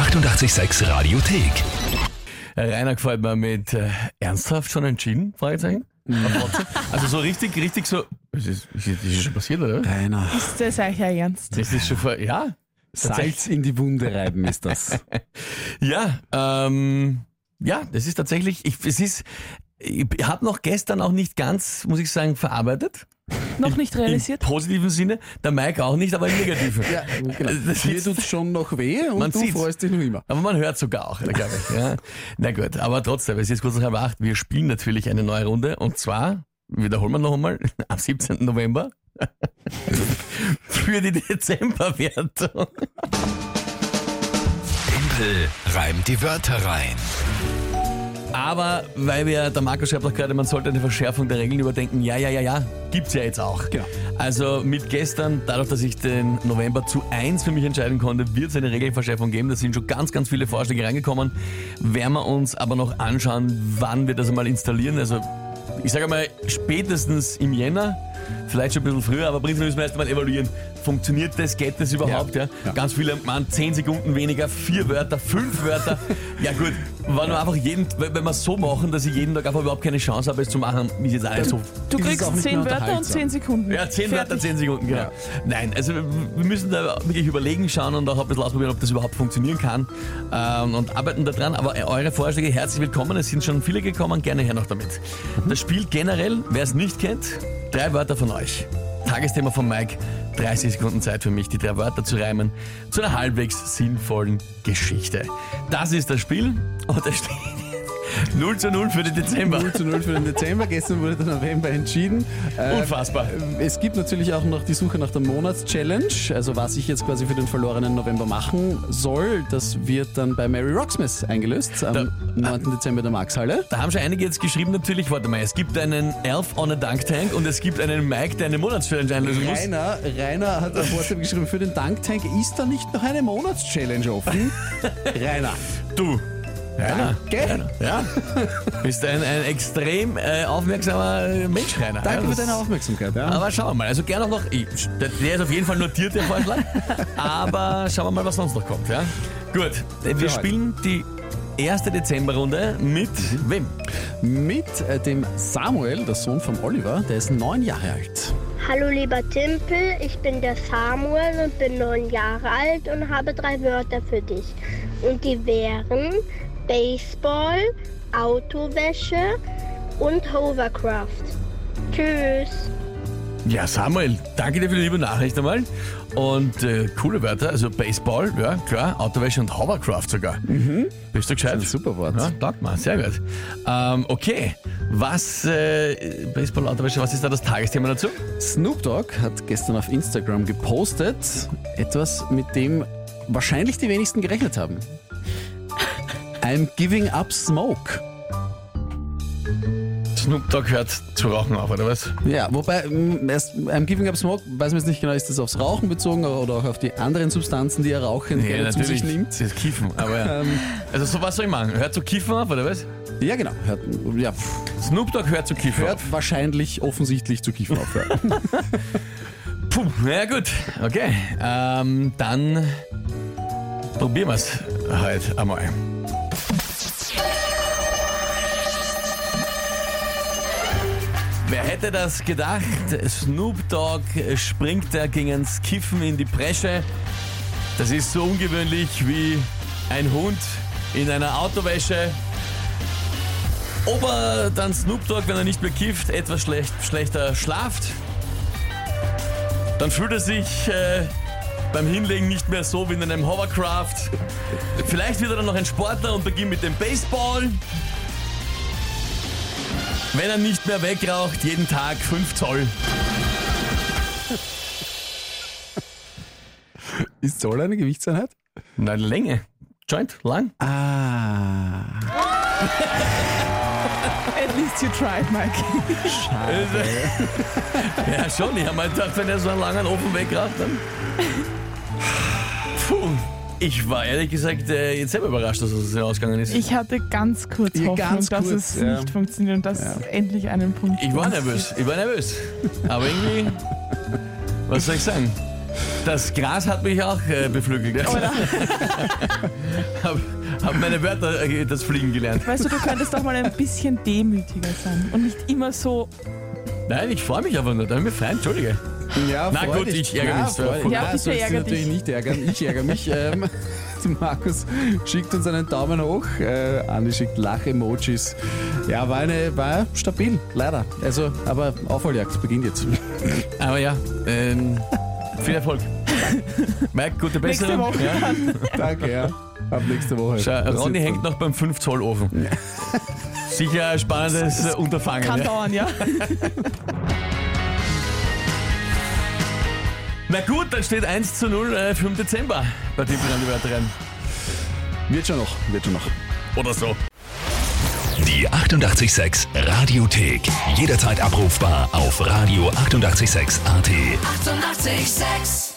886 Radiothek. Rainer gefällt mir mit äh, ernsthaft schon entschieden? Fragezeichen. WhatsApp. Also so richtig, richtig so. Das ist, ist, ist das schon passiert, oder? Rainer, Ist das euch ja ernst? Das ist schon vor, ja. Salz in die Wunde reiben ist das. Ja, ähm, ja, das ist tatsächlich, ich, es ist, ich habe noch gestern auch nicht ganz, muss ich sagen, verarbeitet. Noch nicht realisiert? Im positiven Sinne, der Mike auch nicht, aber im negativen. Ja, genau. Das ist- tut schon noch weh und Man du sieht's. freust dich noch immer. Aber man hört sogar auch, glaube ich. Ja. Na gut, aber trotzdem, es ist jetzt kurz nach halb acht. Wir spielen natürlich eine neue Runde und zwar, wiederholen wir noch einmal, am 17. November für die Dezemberwertung. Tempel reimt die Wörter rein. Aber weil wir, der Markus schreibt auch gerade, man sollte eine Verschärfung der Regeln überdenken. Ja, ja, ja, ja, gibt's ja jetzt auch. Genau. Also mit gestern, dadurch, dass ich den November zu eins für mich entscheiden konnte, wird es eine Regelverschärfung geben. Da sind schon ganz, ganz viele Vorschläge reingekommen. Werden wir uns aber noch anschauen, wann wir das einmal installieren. Also ich sage mal, spätestens im Jänner, vielleicht schon ein bisschen früher, aber prinzipiell müssen wir erst einmal evaluieren. Funktioniert das? Geht das überhaupt? Ja. Ja. Ganz viele meinen 10 Sekunden weniger, vier Wörter, fünf Wörter. ja gut, wenn wir einfach jeden, wenn wir es so machen, dass ich jeden Tag einfach überhaupt keine Chance habe, es zu machen, ist jetzt alles so. Du Ist kriegst zehn Wörter und zehn Sekunden. Ja, zehn Wörter, Fertig. zehn Sekunden, genau. Ja. Nein, also wir müssen da wirklich überlegen, schauen und auch ein bisschen ausprobieren, ob das überhaupt funktionieren kann ähm, und arbeiten da dran. Aber eure Vorschläge herzlich willkommen. Es sind schon viele gekommen, gerne her noch damit. Das Spiel generell, wer es nicht kennt, drei Wörter von euch. Tagesthema von Mike, 30 Sekunden Zeit für mich, die drei Wörter zu reimen zu einer halbwegs sinnvollen Geschichte. Das ist das Spiel und es steht 0 zu 0 für den Dezember. 0 zu 0 für den Dezember. Gestern wurde der November entschieden. Äh, Unfassbar. Es gibt natürlich auch noch die Suche nach der Monatschallenge, also was ich jetzt quasi für den verlorenen November machen soll. Das wird dann bei Mary Rocksmith eingelöst am Da- 9. Dezember der Maxhalle. Da haben schon einige jetzt geschrieben, natürlich, warte mal, es gibt einen Elf on a Dunk Tank und es gibt einen Mike, der eine Monatschallenge einlösen muss. Rainer, Rainer hat auf WhatsApp geschrieben, für den Danktank ist da nicht noch eine Monatschallenge offen. Rainer. Du. Rainer. Danke. Rainer. Ja. Bist ein, ein extrem äh, aufmerksamer äh, Mensch, Rainer. Danke ja, für deine Aufmerksamkeit. Ja. Aber schauen wir mal. Also gerne auch noch. Ich, der, ist auf jeden Fall notiert, der Vorschlag. Aber schauen wir mal, was sonst noch kommt. Ja? Gut. Wir heute. spielen die erste Dezemberrunde mit wem? Mit äh, dem Samuel, der Sohn von Oliver, der ist neun Jahre alt. Hallo lieber Timpel, ich bin der Samuel und bin neun Jahre alt und habe drei Wörter für dich. Und die wären Baseball, Autowäsche und Hovercraft. Tschüss. Ja, Samuel, danke dir für die liebe Nachricht einmal. Und äh, coole Wörter, also Baseball, ja, klar, Autowäsche und Hovercraft sogar. Bist du gescheit? Ein super Wort. Ja, taugt mal, sehr gut. Ähm, okay, was, äh, Baseball, Autowäsche, was ist da das Tagesthema dazu? Snoop Dogg hat gestern auf Instagram gepostet, etwas, mit dem wahrscheinlich die wenigsten gerechnet haben. I'm giving up smoke. Snoop Dogg hört zu rauchen auf, oder was? Ja, wobei, mm, I'm giving up smoke, weiß man jetzt nicht genau, ist das aufs Rauchen bezogen oder auch auf die anderen Substanzen, die er rauchend gerne zu sich nimmt? Das ist Kiffen, aber ja. Ähm, Also so was soll ich machen? Hört zu Kiffen auf, oder was? ja, genau. Hört, ja, Snoop Dogg hört zu Kiffen hört auf. wahrscheinlich offensichtlich zu kiffen auf. Ja. Puh, na gut, okay. Ähm, dann probieren wir es halt einmal. Wer hätte das gedacht? Snoop Dogg springt da gegen ins Kiffen in die Bresche. Das ist so ungewöhnlich wie ein Hund in einer Autowäsche. Ob er dann Snoop Dogg, wenn er nicht mehr kifft, etwas schlecht, schlechter schlaft, dann fühlt er sich äh, beim Hinlegen nicht mehr so wie in einem Hovercraft. Vielleicht wird er dann noch ein Sportler und beginnt mit dem Baseball. Wenn er nicht mehr wegraucht, jeden Tag 5 Zoll. Ist Zoll eine Gewichtseinheit? Na, Länge. Joint, lang. Ah. At least you tried, Mike. Ja, schon. Ich habe mal gedacht, wenn er so einen langen Ofen wegraucht, dann. Puh. Ich war ehrlich gesagt äh, jetzt selber überrascht, dass es so ausgegangen ist. Ich hatte ganz kurz Ja, Hoffnung, ganz dass kurz, es ja. nicht funktioniert und dass es endlich einen Punkt Ich war nervös, ich war nervös. Aber irgendwie, was soll ich sagen? Das Gras hat mich auch äh, beflügelt. Oder, hab, hab meine Wörter äh, das Fliegen gelernt. weißt du, du könntest doch mal ein bisschen demütiger sein und nicht immer so. Nein, ich freue mich einfach nur. Da bin ich frei, entschuldige. Ja, Na gut, dich. ich ärgere mich freu- Ja, Na, bitte sollst du ärger natürlich dich. nicht ärgern. Ich ärgere mich. ähm, Markus schickt uns einen Daumen hoch. Äh, Andi schickt Lach-Emojis. Ja, war, eine, war stabil, leider. Also, aber Aufholjagd beginnt jetzt. Aber ja, ähm, viel Erfolg. Mike, gute Nächste Besserung. Woche Ja. Danke, ja. Ab nächste Woche. Schau, Ronny hängt noch beim 5 Zoll Ofen. Sicher ein spannendes Unterfangen. Kann Ja. dauern, ja. Na gut, dann steht 1 zu 0 äh, für den Dezember bei Wörter rein. Wird schon noch, wird schon noch. Oder so. Die 886 Radiothek. Jederzeit abrufbar auf radio886.at. 886! 886